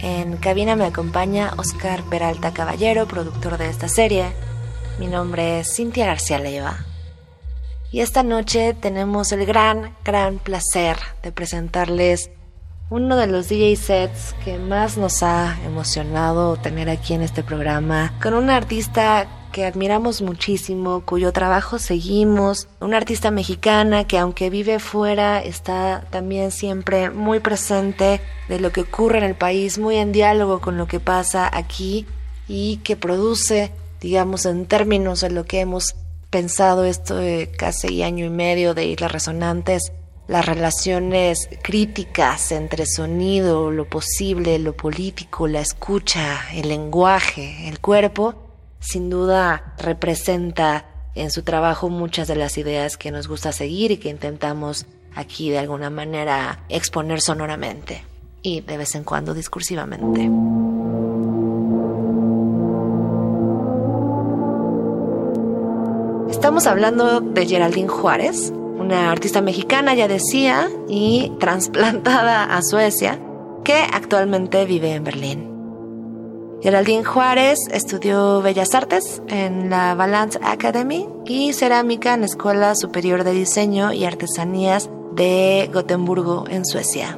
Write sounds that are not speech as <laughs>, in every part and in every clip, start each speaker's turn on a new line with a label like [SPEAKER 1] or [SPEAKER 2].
[SPEAKER 1] En cabina me acompaña Oscar Peralta Caballero, productor de esta serie. Mi nombre es Cintia García Leiva. Y esta noche tenemos el gran, gran placer de presentarles uno de los DJ sets que más nos ha emocionado tener aquí en este programa, con un artista que admiramos muchísimo, cuyo trabajo seguimos, una artista mexicana que aunque vive fuera está también siempre muy presente de lo que ocurre en el país, muy en diálogo con lo que pasa aquí y que produce, digamos, en términos de lo que hemos pensado esto de casi año y medio de Islas Resonantes, las relaciones críticas entre sonido, lo posible, lo político, la escucha, el lenguaje, el cuerpo, sin duda representa en su trabajo muchas de las ideas que nos gusta seguir y que intentamos aquí de alguna manera exponer sonoramente y de vez en cuando discursivamente. Estamos hablando de Geraldine Juárez, una artista mexicana, ya decía, y <laughs> trasplantada a Suecia, que actualmente vive en Berlín. Geraldine Juárez estudió Bellas Artes en la Balance Academy y cerámica en la Escuela Superior de Diseño y Artesanías de Gotemburgo, en Suecia.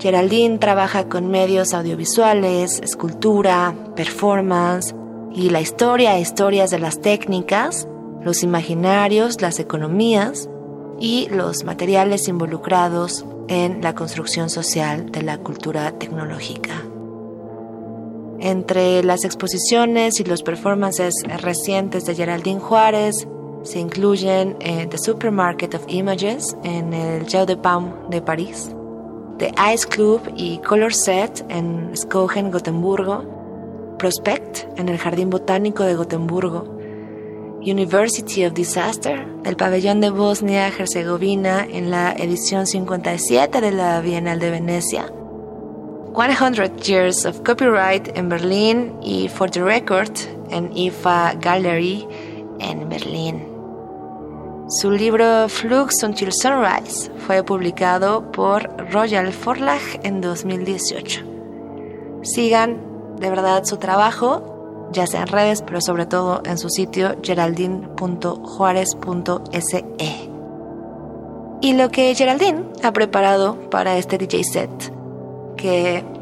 [SPEAKER 1] Geraldine trabaja con medios audiovisuales, escultura, performance y la historia historias de las técnicas, los imaginarios, las economías y los materiales involucrados en la construcción social de la cultura tecnológica. Entre las exposiciones y los performances recientes de Geraldine Juárez se incluyen eh, The Supermarket of Images en el Jeu de Paume de París, The Ice Club y Color Set en Skogen, Gotemburgo, Prospect en el Jardín Botánico de Gotemburgo, University of Disaster, el pabellón de Bosnia-Herzegovina en la edición 57 de la Bienal de Venecia, 100 Years of Copyright en Berlín y For the Record en IFA Gallery en Berlín. Su libro Flux Until Sunrise fue publicado por Royal Forlag en 2018. Sigan de verdad su trabajo, ya sea en redes, pero sobre todo en su sitio geraldine.juarez.se. Y lo que Geraldine ha preparado para este DJ set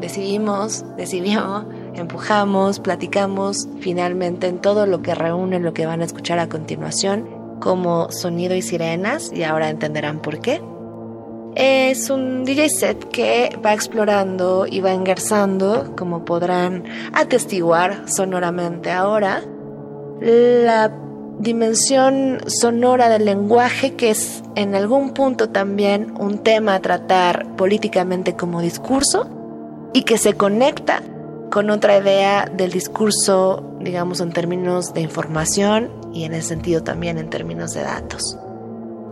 [SPEAKER 1] decidimos, decidimos, empujamos, platicamos finalmente en todo lo que reúne lo que van a escuchar a continuación como sonido y sirenas y ahora entenderán por qué. Es un DJ set que va explorando y va engarzando, como podrán atestiguar sonoramente ahora, la dimensión sonora del lenguaje que es en algún punto también un tema a tratar políticamente como discurso y que se conecta con otra idea del discurso, digamos, en términos de información y en ese sentido también en términos de datos.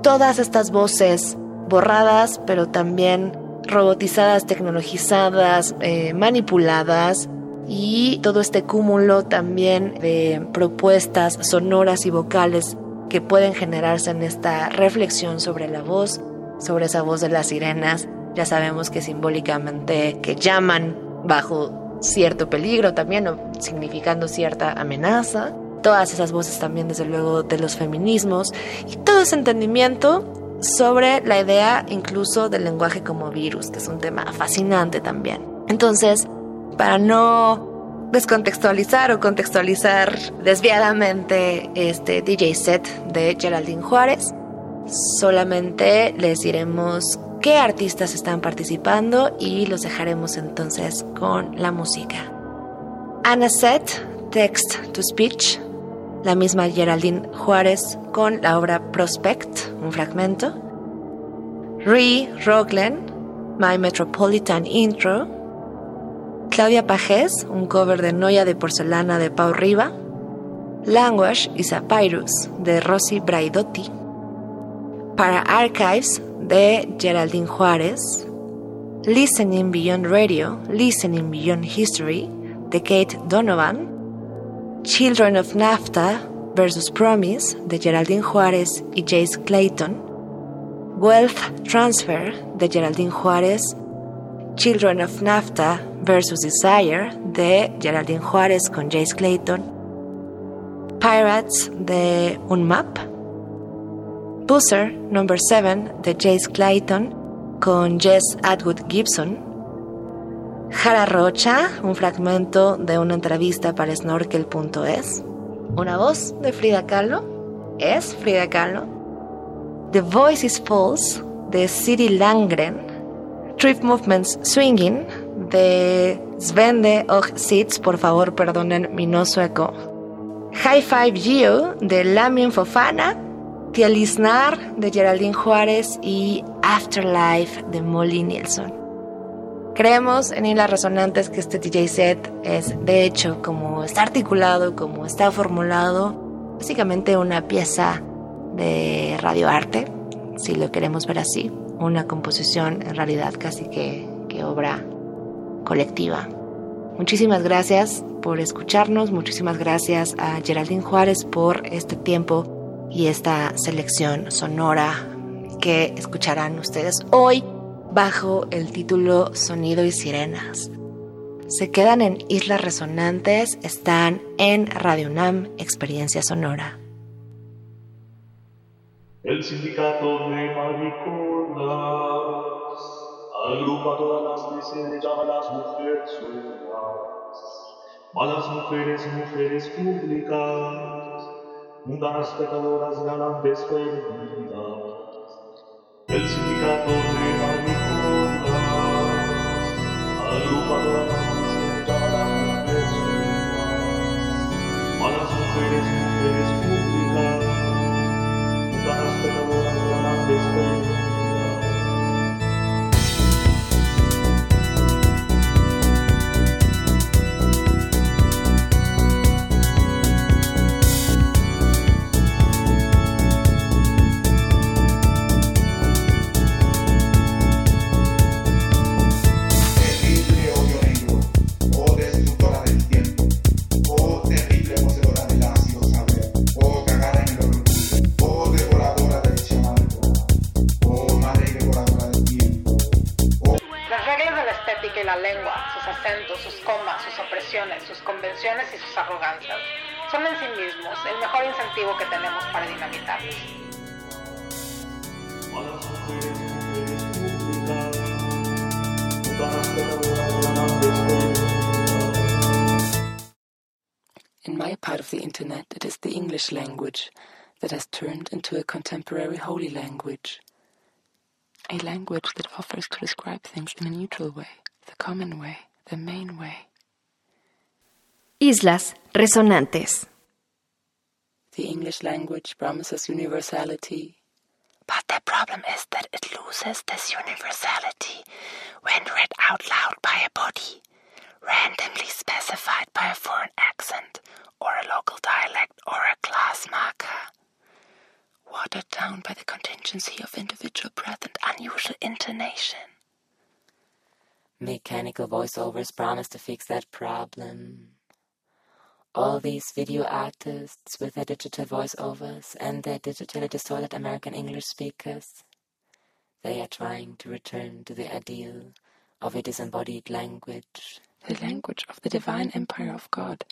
[SPEAKER 1] Todas estas voces borradas, pero también robotizadas, tecnologizadas, eh, manipuladas, y todo este cúmulo también de propuestas sonoras y vocales que pueden generarse en esta reflexión sobre la voz, sobre esa voz de las sirenas. Ya sabemos que simbólicamente que llaman bajo cierto peligro también o significando cierta amenaza. Todas esas voces también desde luego de los feminismos y todo ese entendimiento sobre la idea incluso del lenguaje como virus, que es un tema fascinante también. Entonces, para no descontextualizar o contextualizar desviadamente este DJ set de Geraldine Juárez. Solamente les diremos qué artistas están participando y los dejaremos entonces con la música. Anna Set, Text to Speech, la misma Geraldine Juárez con la obra Prospect, un fragmento. Ree Roglen, My Metropolitan Intro, Claudia Pajés, un cover de Noia de Porcelana de Pau Riva, Language y Papyrus de Rosy Braidotti, Para Archives de Geraldine Juárez, Listening Beyond Radio, Listening Beyond History de Kate Donovan, Children of NAFTA versus Promise de Geraldine Juárez y Jace Clayton, Wealth Transfer de Geraldine Juárez, Children of NAFTA versus Desire de Geraldine Juárez con Jace Clayton, Pirates de Unmap, Buzzer Number 7 de Jace Clayton con Jess Atwood Gibson, Jara Rocha, un fragmento de una entrevista para Snorkel.es, una voz de Frida Kahlo, es Frida Kahlo, The Voice is False de Siri Langren, Trip Movements Swinging de Svende och Sits, por favor perdonen mi no sueco, High Five Geo de Lamin Fofana, Tialisnar de Geraldine Juárez y Afterlife de Molly Nielsen. Creemos en Islas Resonantes que este DJ set es, de hecho, como está articulado, como está formulado, básicamente una pieza de radioarte, si lo queremos ver así, una composición en realidad casi que, obra colectiva. Muchísimas gracias por escucharnos, muchísimas gracias a Geraldine Juárez por este tiempo y esta selección sonora que escucharán ustedes hoy bajo el título Sonido y Sirenas. Se quedan en Islas Resonantes, están en Radio UNAM Experiencia Sonora.
[SPEAKER 2] El sindicato de mariconas agrupa todas las veces y llama a las mujeres sueltas, malas mujeres, mujeres públicas, mundanas pecadoras, galantes perdidas. El sindicato de mariconas agrupa las mujeres,
[SPEAKER 3] mejor que tenemos para dinamitarlos.
[SPEAKER 2] Malas mujeres, mujeres públicas, mundanas pecadoras, galantes perdidas.
[SPEAKER 4] In my part of the internet, it is the English language that has turned into a contemporary holy language. A language that offers to describe things in a neutral way, the common way, the main way.
[SPEAKER 5] Islas Resonantes.
[SPEAKER 4] The English language promises universality. But the problem is that it loses this universality when read out loud by a body, randomly specified by a foreign accent, or a local dialect, or a class marker. Watered down by the contingency of individual breath and unusual intonation. Mechanical voiceovers promise to fix that problem. All these video artists with their digital voiceovers and their digitally distorted American English speakers, they are trying to return to the ideal of a disembodied language, the language of the divine empire of God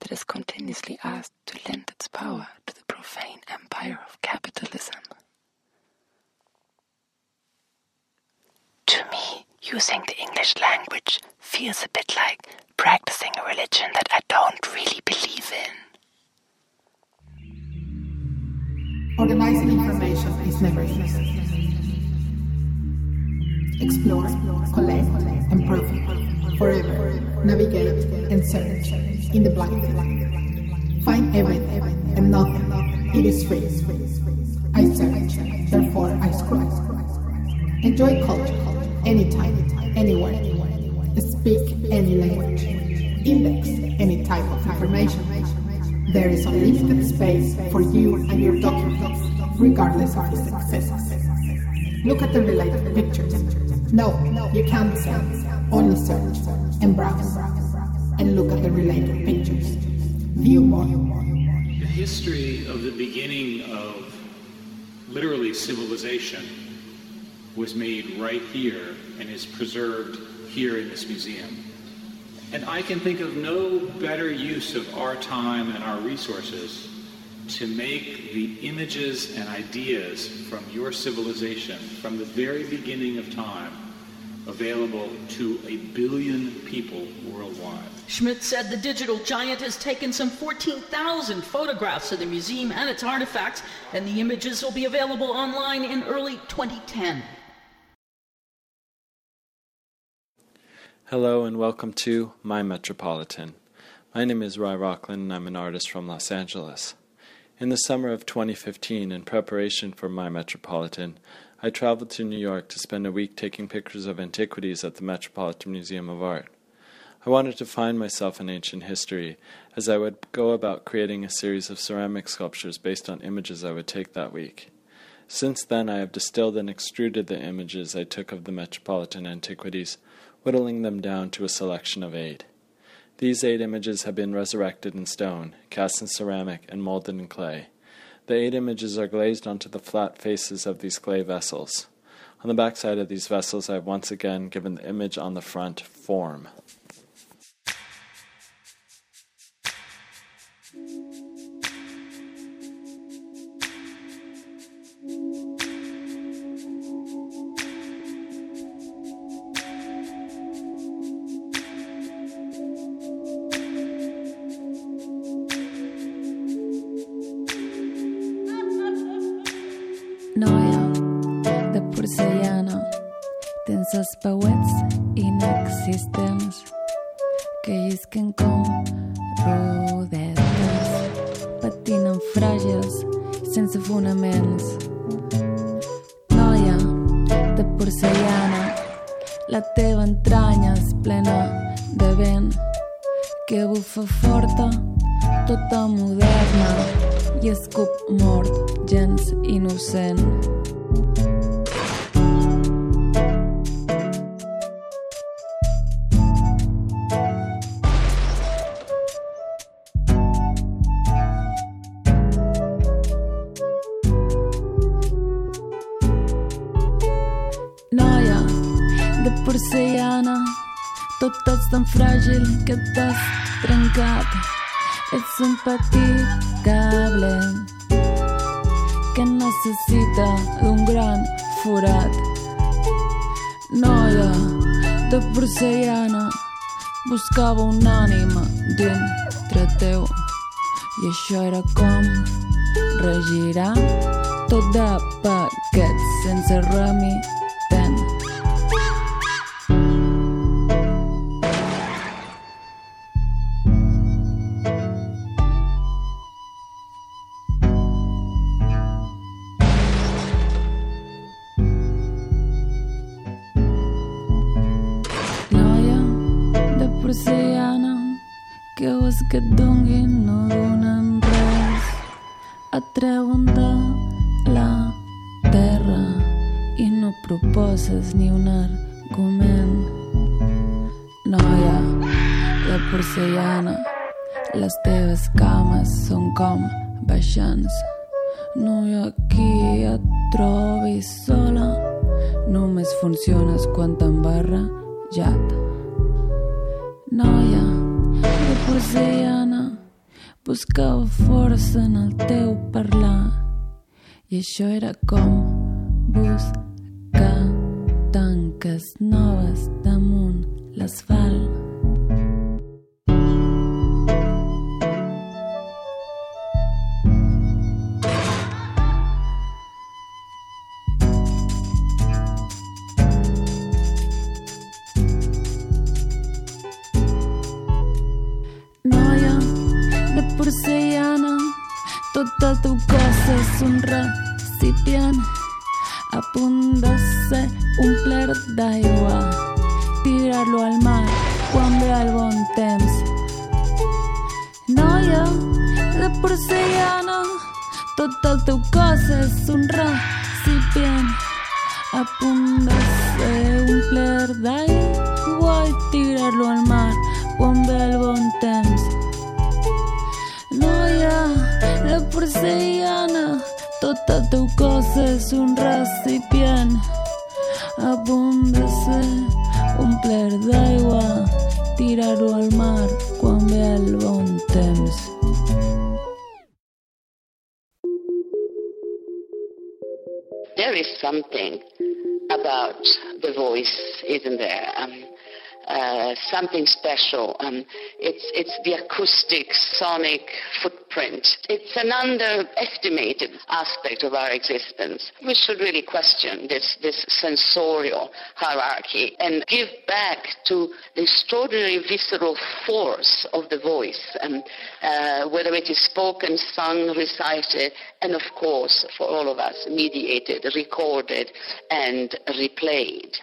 [SPEAKER 4] that is continuously asked to lend its power to the profane empire of capitalism. To me, using the English language feels a bit like practicing a religion that I don't really believe in.
[SPEAKER 6] Organizing information is never easy. Explore, collect, profit. Forever, navigate and search in the blind. Find everything and nothing. It is free. I search, therefore I scroll. Enjoy culture anytime, anywhere. Speak any language. Index any type of information. There is unlimited space for you and your documents, regardless of the success. Look at the related pictures. No, you can't send. Only search and browse. And look at the related pictures. View more.
[SPEAKER 7] The history of the beginning of literally civilization was made right here and is preserved here in this museum. And I can think of no better use of our time and our resources to make the images and ideas from your civilization, from the very beginning of time, available to a billion people worldwide.
[SPEAKER 8] Schmidt said the digital giant has taken some 14,000 photographs of the museum and its artifacts, and the images will be available online in early 2010.
[SPEAKER 9] Hello and welcome to My Metropolitan. My name is Roy Rockland and I'm an artist from Los Angeles. In the summer of 2015, in preparation for My Metropolitan, I traveled to New York to spend a week taking pictures of antiquities at the Metropolitan Museum of Art. I wanted to find myself in ancient history as I would go about creating a series of ceramic sculptures based on images I would take that week. Since then, I have distilled and extruded the images I took of the Metropolitan antiquities whittling them down to a selection of eight. These eight images have been resurrected in stone, cast in ceramic, and molded in clay. The eight images are glazed onto the flat faces of these clay vessels. On the backside of these vessels, I have once again given the image on the front form.
[SPEAKER 10] Porcellana, tot ets tan fràgil que t'has trencat. Ets un petit cable que necessita d'un gran forat. Noia de porcellana buscava una ànima dintre teu i això era com regirar tot de paquets sense remitent. Atreuen de la terra i no proposes ni un argument. Noia de porcellana les teves cames són com baixants no hi ha qui et trobi sola només funciones quan t'han barrejat. Noia de porcellana buscava força en el teu parlar. I això era com buscar tanques noves damunt l'asfalt recipient a punt de ser omplert d'aigua tirar-lo al mar quan ve al bon temps. Noia de porcellana, tot el teu cos és un recipient a punt de ser un pler d'aigua i tirar-lo al mar quan ve el bon temps. Noia de porcellana, teu cos és un recipient a punt de ser un pler d'aigua, tirar-ho al mar quan ve el bon temps.
[SPEAKER 11] There is something about the voice, isn't there? Um, uh, something special. Um, it's, it's the acoustic, sonic It's an underestimated aspect of our existence. We should really question this, this sensorial hierarchy and give back to the extraordinary visceral force of the voice, um, uh, whether it is spoken, sung, recited, and of course, for all of us, mediated, recorded, and replayed.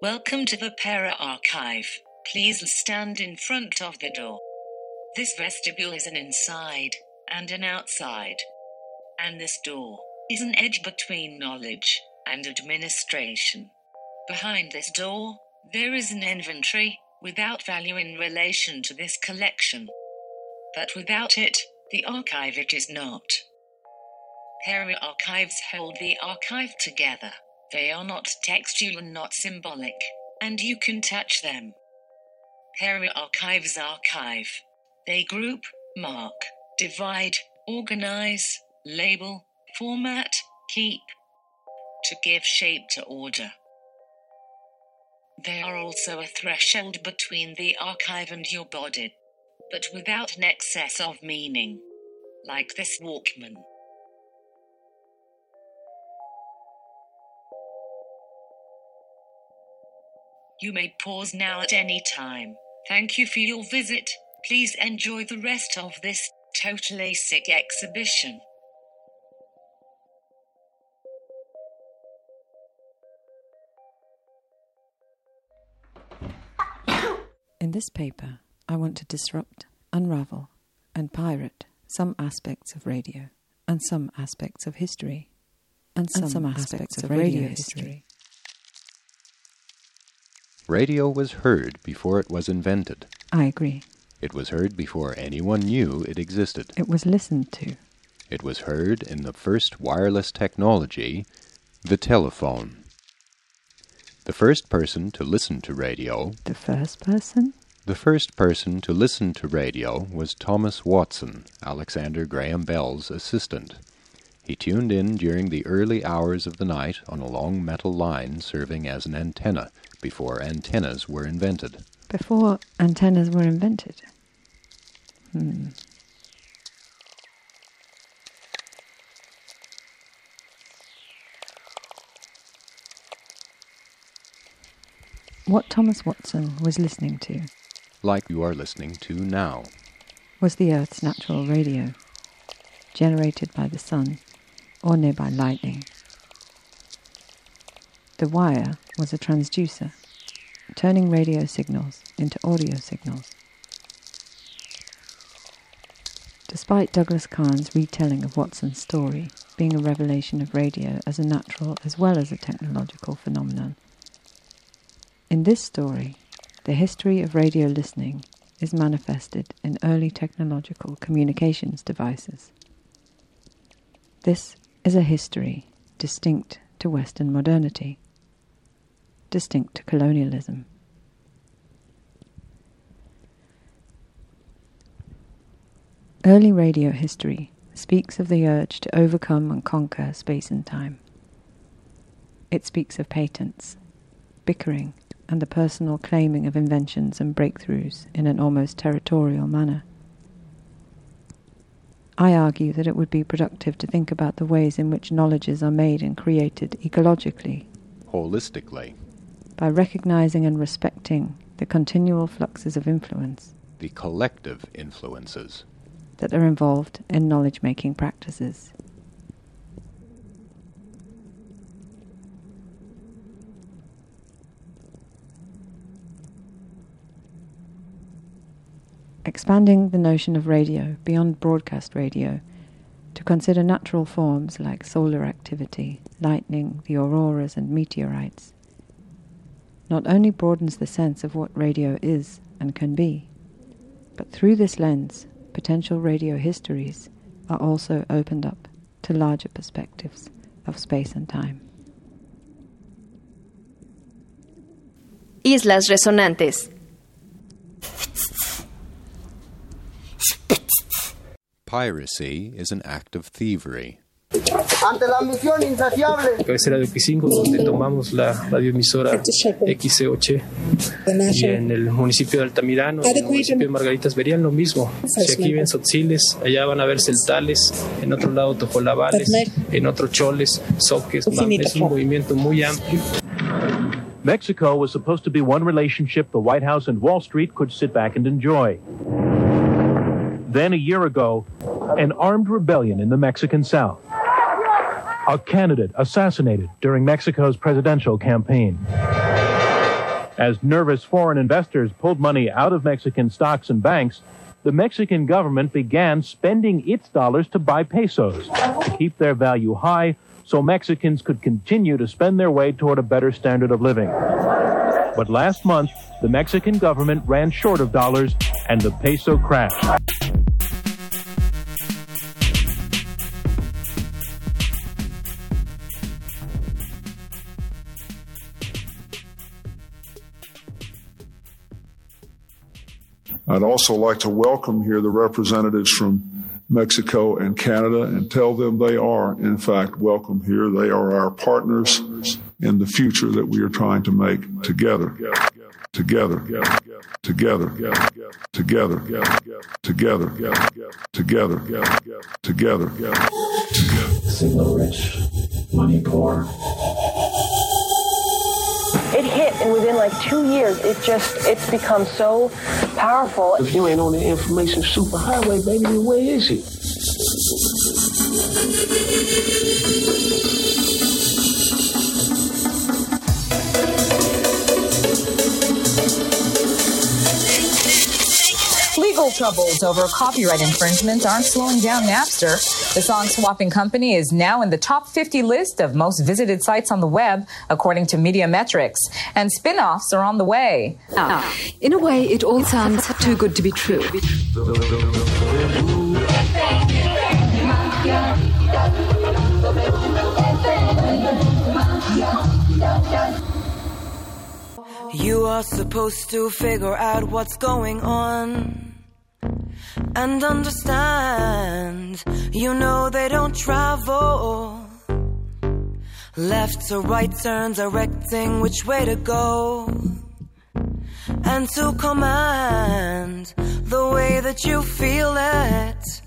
[SPEAKER 12] Welcome to the Para Archive. Please stand in front of the door. This vestibule is an inside and an outside. And this door is an edge between knowledge and administration. Behind this door, there is an inventory without value in relation to this collection. But without it, the archive it is not. Para archives hold the archive together. They are not textual and not symbolic, and you can touch them. Para archives archive. They group, mark, divide, organize, label, format, keep, to give shape to order. They are also a threshold between the archive and your body, but without an excess of meaning. Like this Walkman. You may pause now at any time. Thank you for your visit. Please enjoy the rest of this totally sick exhibition.
[SPEAKER 13] In this paper, I want to disrupt, unravel, and pirate some aspects of radio, and some aspects of history, and some,
[SPEAKER 14] And some
[SPEAKER 13] aspects,
[SPEAKER 14] aspects
[SPEAKER 13] of
[SPEAKER 14] of
[SPEAKER 13] radio
[SPEAKER 14] radio
[SPEAKER 13] history.
[SPEAKER 14] Radio was heard before it was invented.
[SPEAKER 13] I agree.
[SPEAKER 14] It was heard before anyone knew it existed.
[SPEAKER 13] It was listened to.
[SPEAKER 14] It was heard in the first wireless technology, the telephone. The first person to listen to radio,
[SPEAKER 13] The first person?
[SPEAKER 14] the first person to listen to radio was Thomas Watson, Alexander Graham Bell's assistant. He tuned in during the early hours of the night on a long metal line serving as an antenna before antennas were invented.
[SPEAKER 13] Before antennas were invented. Hmm. What Thomas Watson was listening to
[SPEAKER 14] Like you are listening to now.
[SPEAKER 13] was the Earth's natural radio, generated by the sun or nearby lightning. The wire was a transducer, turning radio signals into audio signals. Despite Douglas Kahn's retelling of Watson's story being a revelation of radio as a natural as well as a technological phenomenon, in this story, the history of radio listening is manifested in early technological communications devices. This is a history distinct to Western modernity, distinct to colonialism. Early radio history speaks of the urge to overcome and conquer space and time. It speaks of patents, bickering, and the personal claiming of inventions and breakthroughs in an almost territorial manner. I argue that it would be productive to think about the ways in which knowledges are made and created ecologically
[SPEAKER 14] Holistically,
[SPEAKER 13] by recognizing and respecting the continual fluxes of influence,
[SPEAKER 14] the collective influences,
[SPEAKER 13] that are involved in knowledge making practices. Expanding the notion of radio beyond broadcast radio to consider natural forms like solar activity, lightning, the auroras, and meteorites not only broadens the sense of what radio is and can be, but through this lens, potential radio histories are also opened up to larger perspectives of space and time.
[SPEAKER 5] Islas Resonantes.
[SPEAKER 14] Piracy is an act of thievery.
[SPEAKER 15] Ante la misión insaciable.
[SPEAKER 16] cabecera de Oquisingo, donde tomamos la radioemisora XCOC. Y en el municipio de Altamirano, en el municipio de Margaritas, verían lo mismo. Si aquí ven Sotziles, allá van a ver Celtales, en otro lado Tojolabales, en otro Choles, Soques. Es un movimiento muy amplio.
[SPEAKER 17] Mexico was supposed to be one relationship the White House and Wall Street could sit back and enjoy. Then, a year ago, an armed rebellion in the Mexican South. A candidate assassinated during Mexico's presidential campaign. As nervous foreign investors pulled money out of Mexican stocks and banks, the Mexican government began spending its dollars to buy pesos to keep their value high so Mexicans could continue to spend their way toward a better standard of living. But last month, the Mexican government ran short of dollars and the peso crashed.
[SPEAKER 18] I'd also like to welcome here the representatives from Mexico and Canada and tell them they are, in fact, welcome here. They are our partners in the future that we are trying to make together. Together. Together. Together. Together. Together. Together. Together.
[SPEAKER 19] Signal rich, money poor.
[SPEAKER 20] It hit, and within like two years, it just it's become so powerful.
[SPEAKER 19] If you ain't on the information superhighway, baby, where is it?
[SPEAKER 21] Legal troubles over copyright infringements aren't slowing down Napster. The song swapping company is now in the top 50 list of most visited sites on the web, according to Media Metrix. And spin offs are on the way.
[SPEAKER 22] Now, in a way, it all sounds too good to be true.
[SPEAKER 23] You are supposed to figure out what's going on and understand. You know they don't travel left to right, turn directing which way to go and to command the way that you feel it.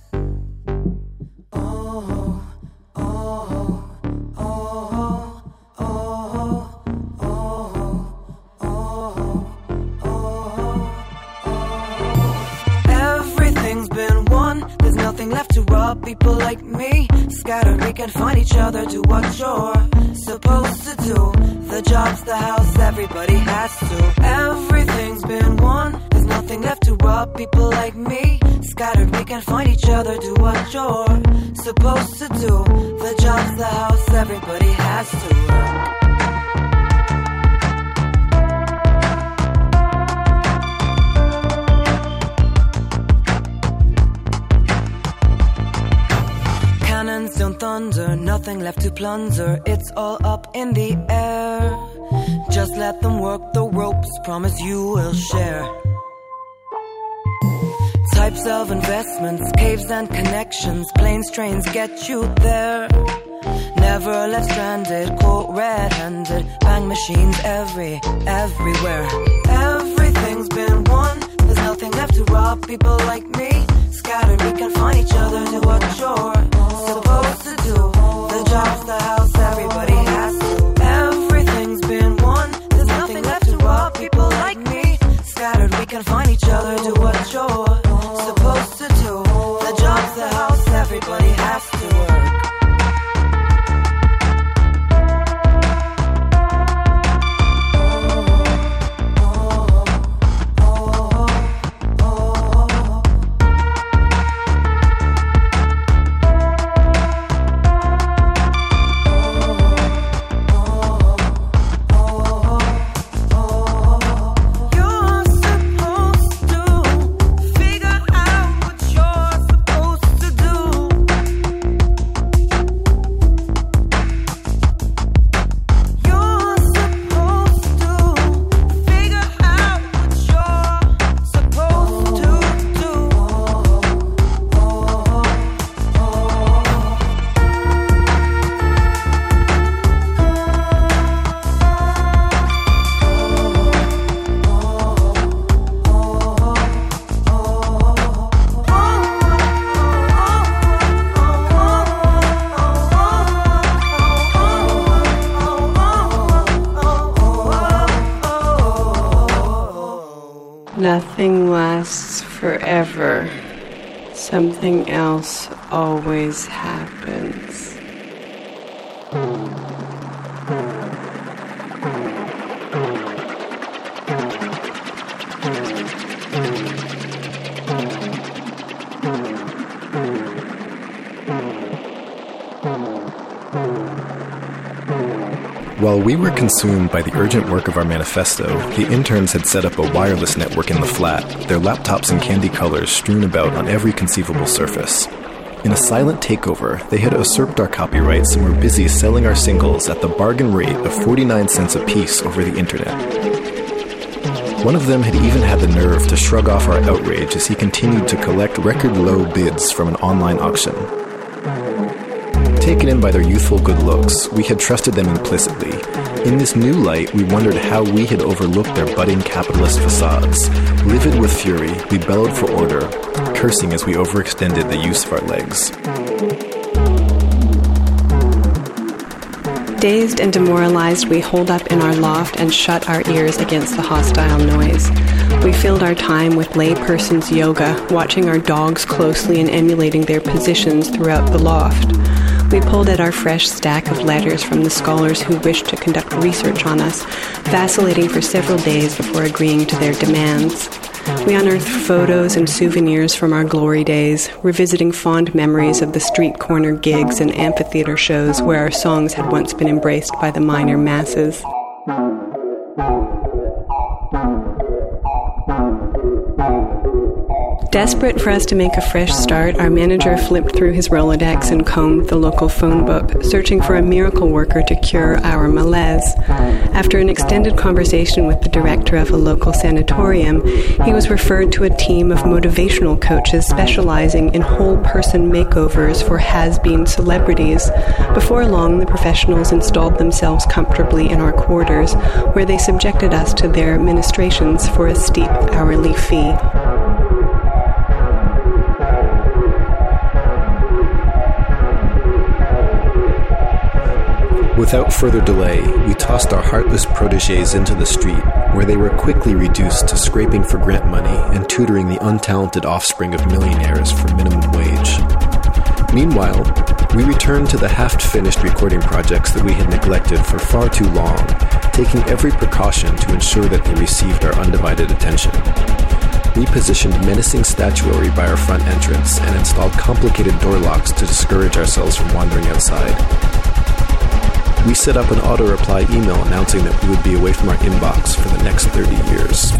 [SPEAKER 23] Left to rob people like me. Scattered, we can find each other. Do what you're supposed to do. The job's the house, everybody has to. Everything's been won. There's nothing left to rob people like me. Scattered, we can find each other. Do what you're supposed to do. The job's the house, everybody has to thunder, nothing left to plunder. It's all up in the air. Just let them work the ropes, promise you will share. Types of investments, caves and connections, planes, trains get you there. Never left stranded, caught red-handed, bang machines every, everywhere. Everything's been won, there's nothing left to rob people like me. Scattered, we can find each other, do what you're Nothing
[SPEAKER 24] lasts forever. Something else always happens.
[SPEAKER 25] While we were consumed by the urgent work of our manifesto, the interns had set up a wireless network in the flat, their laptops in candy colors strewn about on every conceivable surface. In a silent takeover, they had usurped our copyrights and were busy selling our singles at the bargain rate of 49 cents a piece over the internet. One of them had even had the nerve to shrug off our outrage as he continued to collect record low bids from an online auction. Taken in by their youthful good looks, we had trusted them implicitly. In this new light, we wondered how we had overlooked their budding capitalist facades. Livid with fury, we bellowed for order, cursing as we overextended the use of our legs.
[SPEAKER 26] Dazed and demoralized, we holed up in our loft and shut our ears against the hostile noise. We filled our time with layperson's yoga, watching our dogs closely and emulating their positions throughout the loft. We pulled at our fresh stack of letters from the scholars who wished to conduct research on us, vacillating for several days before agreeing to their demands. We unearthed photos and souvenirs from our glory days, revisiting fond memories of the street corner gigs and amphitheater shows where our songs had once been embraced by the minor masses. Desperate for us to make a fresh start, our manager flipped through his Rolodex and combed the local phone book, searching for a miracle worker to cure our malaise. After an extended conversation with the director of a local sanatorium, he was referred to a team of motivational coaches specializing in whole person makeovers for has been celebrities. Before long, the professionals installed themselves comfortably in our quarters, where they subjected us to their ministrations for a steep hourly fee.
[SPEAKER 25] Without further delay, we tossed our heartless proteges into the street, where they were quickly reduced to scraping for grant money and tutoring the untalented offspring of millionaires for minimum wage. Meanwhile, we returned to the half finished recording projects that we had neglected for far too long, taking every precaution to ensure that they received our undivided attention. We positioned menacing statuary by our front entrance and installed complicated door locks to discourage ourselves from wandering outside. We set up an auto reply email announcing that we would be away from our inbox for the next 30 years.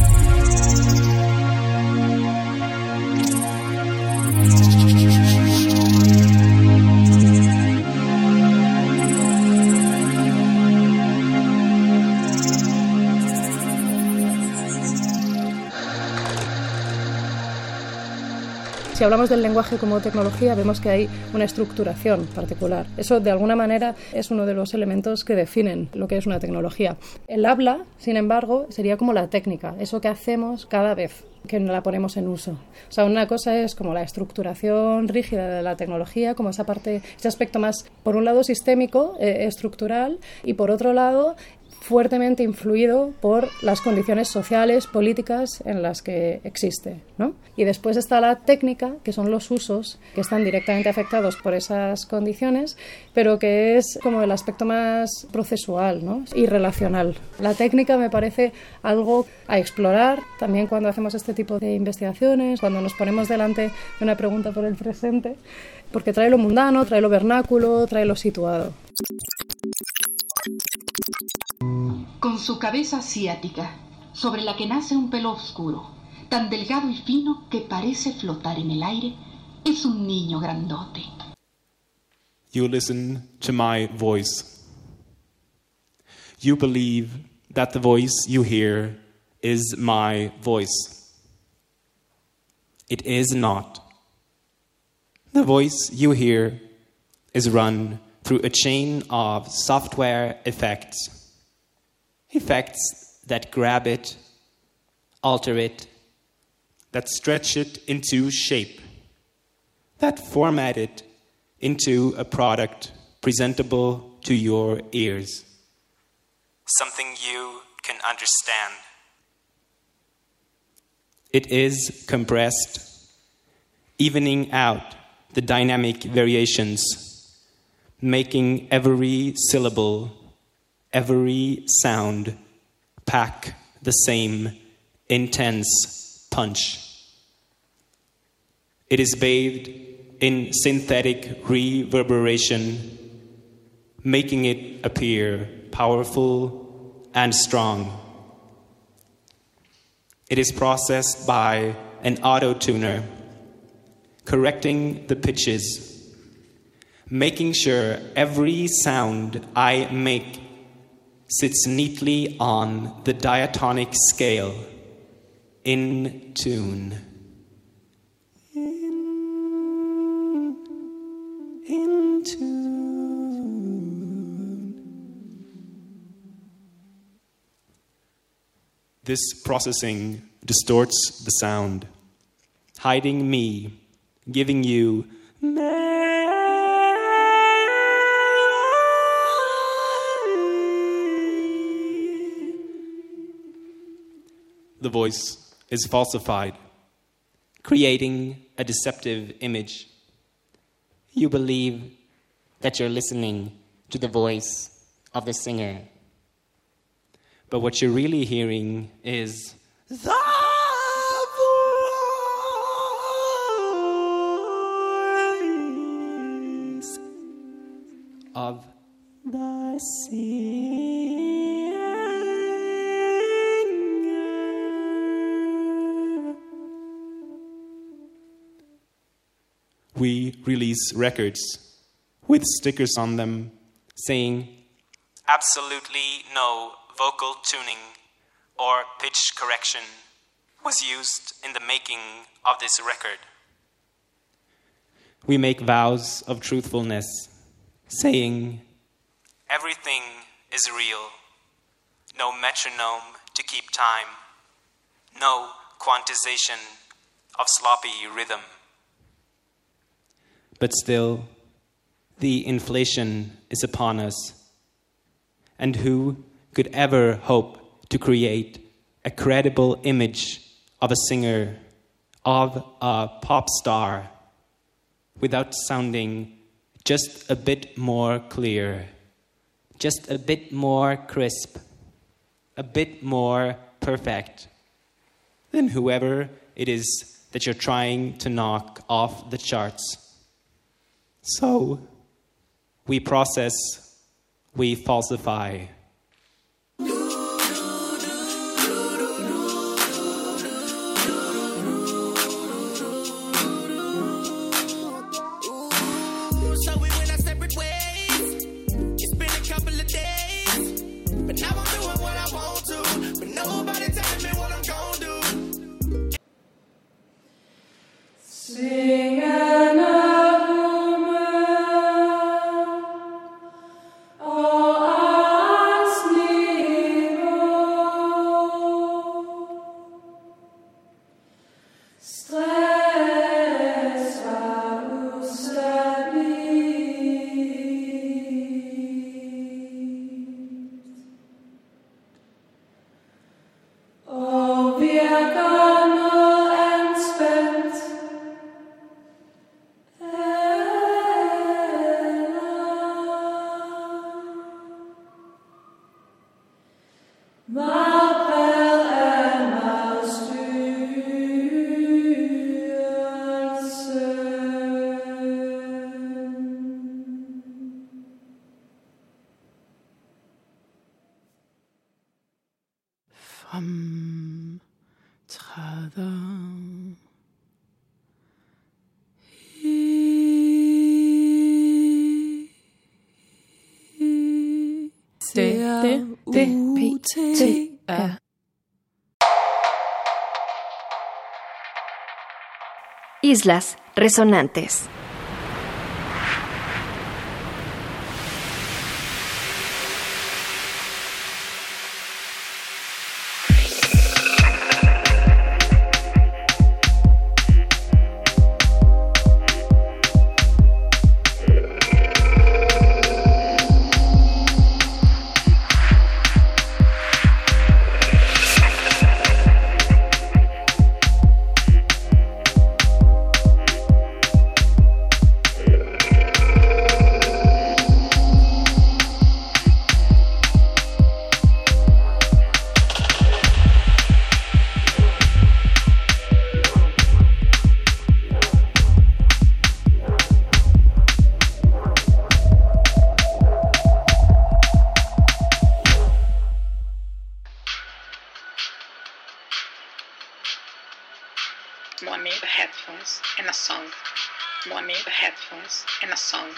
[SPEAKER 27] Si hablamos del lenguaje como tecnología, vemos que hay una estructuración particular. Eso, de alguna manera, es uno de los elementos que definen lo que es una tecnología. El habla, sin embargo, sería como la técnica, eso que hacemos cada vez que la ponemos en uso. O sea, una cosa es como la estructuración rígida de la tecnología, como esa parte, ese aspecto más, por un lado, sistémico, eh, estructural, y por otro lado, fuertemente influido por las condiciones sociales, políticas en las que existe. ¿no? Y después está la técnica, que son los usos que están directamente afectados por esas condiciones, pero que es como el aspecto más procesual ¿no? y relacional. La técnica me parece algo a explorar también cuando hacemos este tipo de investigaciones, cuando nos ponemos delante de una pregunta por el presente, porque trae lo mundano, trae lo vernáculo, trae lo situado.
[SPEAKER 28] Con su cabeza asiática, sobre la que nace un pelo oscuro, tan delgado y fino que parece flotar en el aire, es un niño grandote.
[SPEAKER 29] You listen to my voice. You believe that the voice you hear is my voice. It is not. The voice you hear is run through a chain of software effects. Effects that grab it, alter it, that stretch it into shape, that format it into a product presentable to your ears. Something you can understand. It is compressed, evening out the dynamic variations, making every syllable, every sound pack the same intense punch. It is bathed in synthetic reverberation, making it appear powerful and strong. It is processed by an auto tuner, correcting the pitches, making sure every sound I make sits neatly on the diatonic scale, in tune. In, in tune. This processing distorts the sound, hiding me, giving you. The voice is falsified, creating a deceptive image.
[SPEAKER 30] You believe that you're listening to the voice of the singer.
[SPEAKER 29] But what you're really hearing is the voice of the singer. We release records with stickers on them saying, absolutely no vocal tuning or pitch correction was used in the making of this record. We make vows of truthfulness, saying, Everything is real. No metronome to keep time. No quantization of sloppy rhythm. But still, the inflation is upon us. And who could ever hope to create a credible image of a singer, of a pop star, without sounding just a bit more clear, just a bit more crisp, a bit more perfect than whoever it is that you're trying to knock off the charts? So, we process, we falsify.
[SPEAKER 5] Islas resonantes.
[SPEAKER 31] A song. Money, the headphones, and a song.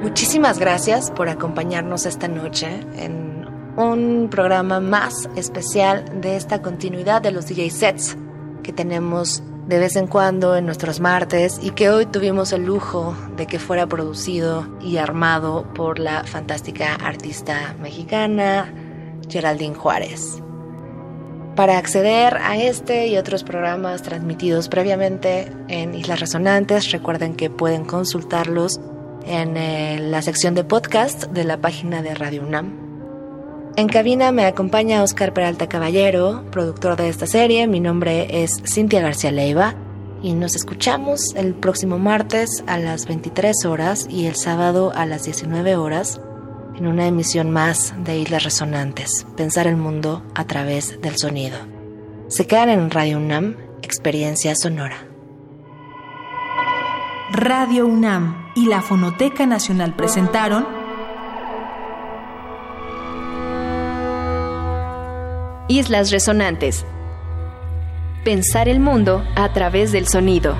[SPEAKER 1] Muchísimas gracias por acompañarnos esta noche en un programa más especial de esta continuidad de los DJ sets que tenemos de vez en cuando en nuestros martes y que hoy tuvimos el lujo de que fuera producido y armado por la fantástica artista mexicana Geraldine Juárez. Para acceder a este y otros programas transmitidos previamente en Islas Resonantes, recuerden que pueden consultarlos en eh, la sección de podcast de la página de Radio UNAM. En cabina me acompaña Oscar Peralta Caballero, productor de esta serie. Mi nombre es Cintia García Leiva y nos escuchamos el próximo martes a las 23 horas y el sábado a las 19 horas en una emisión más de Islas Resonantes, pensar el mundo a través del sonido. Se quedan en Radio UNAM, Experiencia Sonora.
[SPEAKER 28] Radio UNAM y la Fonoteca Nacional presentaron
[SPEAKER 1] Islas Resonantes. Pensar el mundo a través del sonido.